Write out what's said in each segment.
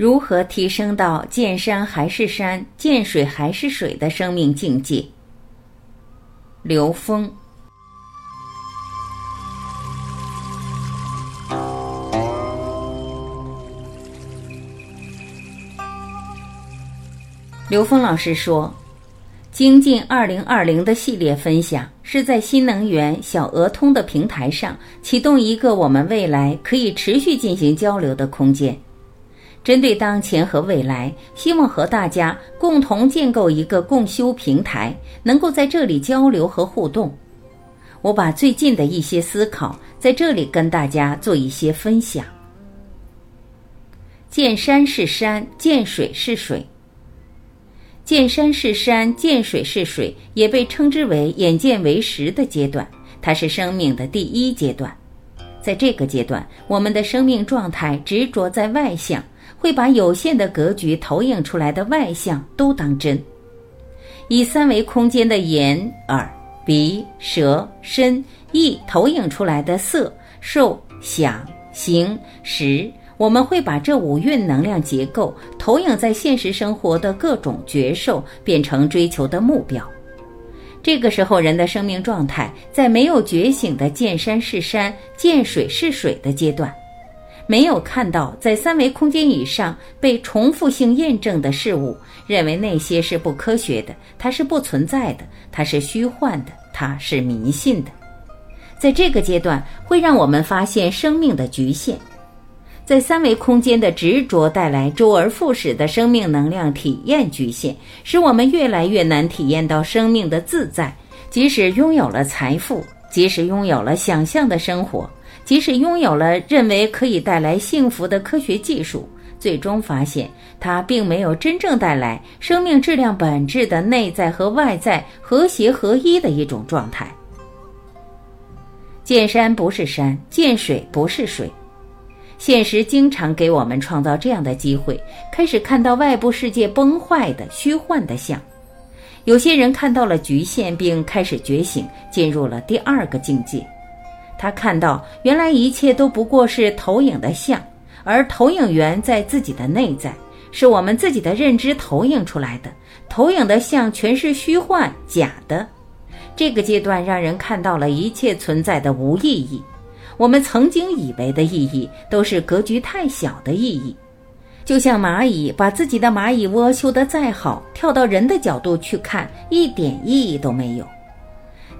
如何提升到见山还是山、见水还是水的生命境界？刘峰。刘峰老师说：“精进二零二零的系列分享是在新能源小鹅通的平台上启动一个我们未来可以持续进行交流的空间。针对当前和未来，希望和大家共同建构一个共修平台，能够在这里交流和互动。我把最近的一些思考在这里跟大家做一些分享。见山是山，见水是水。”见山是山，见水是水，也被称之为眼见为实的阶段，它是生命的第一阶段。在这个阶段，我们的生命状态执着在外向，会把有限的格局投影出来的外向都当真，以三维空间的眼、耳、鼻、舌、身、意投影出来的色、受、想、行、识。我们会把这五蕴能量结构投影在现实生活的各种觉受，变成追求的目标。这个时候，人的生命状态在没有觉醒的见山是山、见水是水的阶段，没有看到在三维空间以上被重复性验证的事物，认为那些是不科学的，它是不存在的，它是虚幻的，它是迷信的。在这个阶段，会让我们发现生命的局限。在三维空间的执着带来周而复始的生命能量体验局限，使我们越来越难体验到生命的自在。即使拥有了财富，即使拥有了想象的生活，即使拥有了认为可以带来幸福的科学技术，最终发现它并没有真正带来生命质量本质的内在和外在和谐合一的一种状态。见山不是山，见水不是水。现实经常给我们创造这样的机会，开始看到外部世界崩坏的虚幻的像。有些人看到了局限，并开始觉醒，进入了第二个境界。他看到原来一切都不过是投影的像，而投影源在自己的内在，是我们自己的认知投影出来的。投影的像全是虚幻假的。这个阶段让人看到了一切存在的无意义。我们曾经以为的意义，都是格局太小的意义。就像蚂蚁把自己的蚂蚁窝修得再好，跳到人的角度去看，一点意义都没有。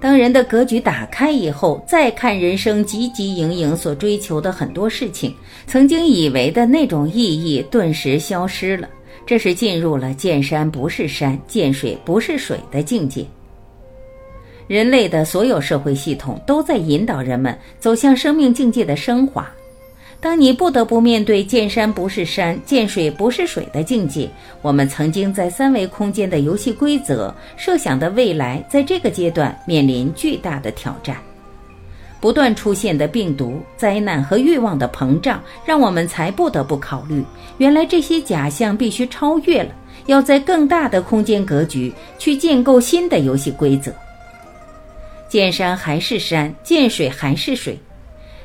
当人的格局打开以后，再看人生汲汲营营所追求的很多事情，曾经以为的那种意义顿时消失了。这是进入了见山不是山，见水不是水的境界。人类的所有社会系统都在引导人们走向生命境界的升华。当你不得不面对见山不是山、见水不是水的境界，我们曾经在三维空间的游戏规则设想的未来，在这个阶段面临巨大的挑战。不断出现的病毒、灾难和欲望的膨胀，让我们才不得不考虑：原来这些假象必须超越了，要在更大的空间格局去建构新的游戏规则。见山还是山，见水还是水。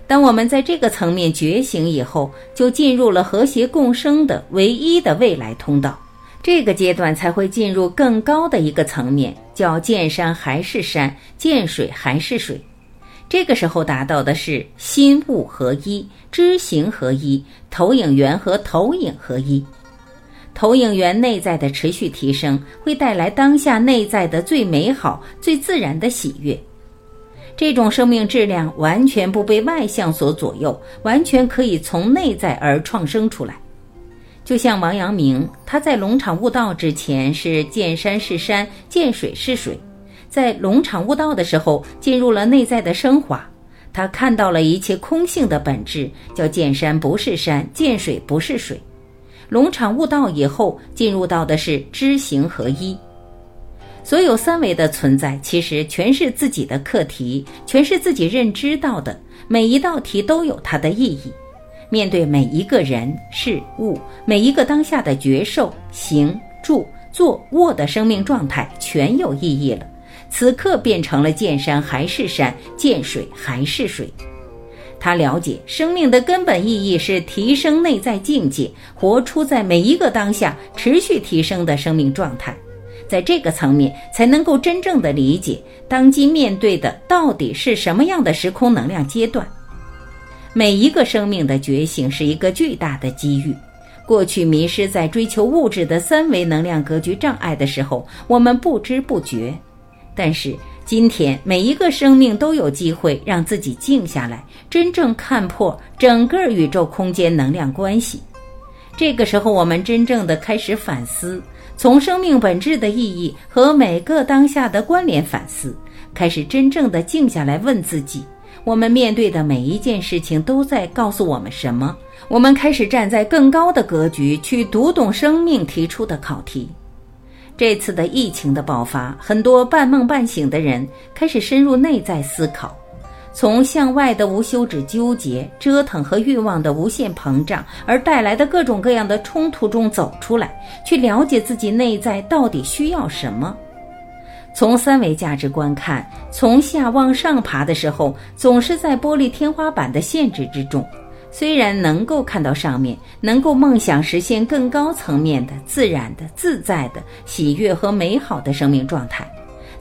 当我们在这个层面觉醒以后，就进入了和谐共生的唯一的未来通道。这个阶段才会进入更高的一个层面，叫见山还是山，见水还是水。这个时候达到的是心物合一、知行合一、投影源和投影合一。投影源内在的持续提升，会带来当下内在的最美好、最自然的喜悦。这种生命质量完全不被外向所左右，完全可以从内在而创生出来。就像王阳明，他在龙场悟道之前是见山是山，见水是水；在龙场悟道的时候，进入了内在的升华，他看到了一切空性的本质，叫见山不是山，见水不是水。龙场悟道以后，进入到的是知行合一。所有三维的存在，其实全是自己的课题，全是自己认知到的。每一道题都有它的意义。面对每一个人事物，每一个当下的觉受、行、住、坐、卧的生命状态，全有意义了。此刻变成了见山还是山，见水还是水。他了解生命的根本意义是提升内在境界，活出在每一个当下持续提升的生命状态。在这个层面，才能够真正的理解当今面对的到底是什么样的时空能量阶段。每一个生命的觉醒是一个巨大的机遇。过去迷失在追求物质的三维能量格局障碍的时候，我们不知不觉；但是今天，每一个生命都有机会让自己静下来，真正看破整个宇宙空间能量关系。这个时候，我们真正的开始反思。从生命本质的意义和每个当下的关联反思，开始真正的静下来问自己：我们面对的每一件事情都在告诉我们什么？我们开始站在更高的格局去读懂生命提出的考题。这次的疫情的爆发，很多半梦半醒的人开始深入内在思考。从向外的无休止纠结、折腾和欲望的无限膨胀而带来的各种各样的冲突中走出来，去了解自己内在到底需要什么。从三维价值观看，从下往上爬的时候，总是在玻璃天花板的限制之中。虽然能够看到上面，能够梦想实现更高层面的自然的、自在的、喜悦和美好的生命状态。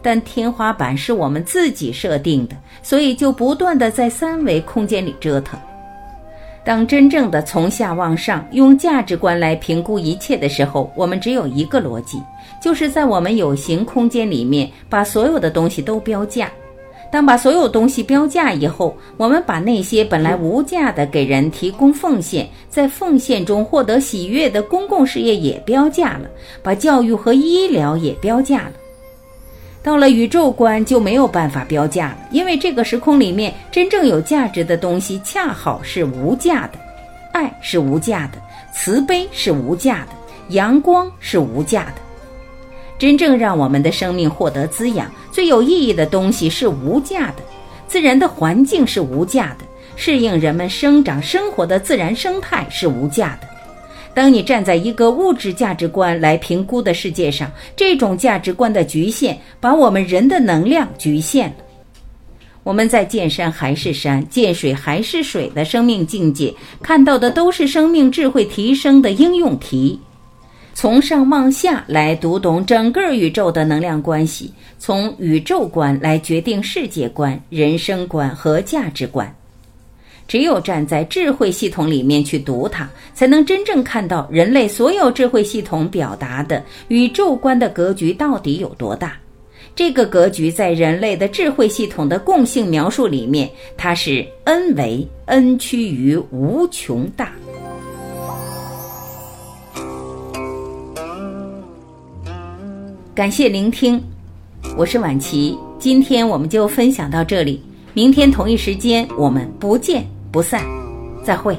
但天花板是我们自己设定的，所以就不断的在三维空间里折腾。当真正的从下往上用价值观来评估一切的时候，我们只有一个逻辑，就是在我们有形空间里面把所有的东西都标价。当把所有东西标价以后，我们把那些本来无价的给人提供奉献，在奉献中获得喜悦的公共事业也标价了，把教育和医疗也标价了。到了宇宙观就没有办法标价了，因为这个时空里面真正有价值的东西恰好是无价的，爱是无价的，慈悲是无价的，阳光是无价的。真正让我们的生命获得滋养、最有意义的东西是无价的，自然的环境是无价的，适应人们生长生活的自然生态是无价的。当你站在一个物质价值观来评估的世界上，这种价值观的局限把我们人的能量局限了。我们在见山还是山、见水还是水的生命境界，看到的都是生命智慧提升的应用题。从上往下来读懂整个宇宙的能量关系，从宇宙观来决定世界观、人生观和价值观。只有站在智慧系统里面去读它，才能真正看到人类所有智慧系统表达的宇宙观的格局到底有多大。这个格局在人类的智慧系统的共性描述里面，它是 n 为 n 趋于无穷大。感谢聆听，我是晚琪，今天我们就分享到这里，明天同一时间我们不见。不散，再会。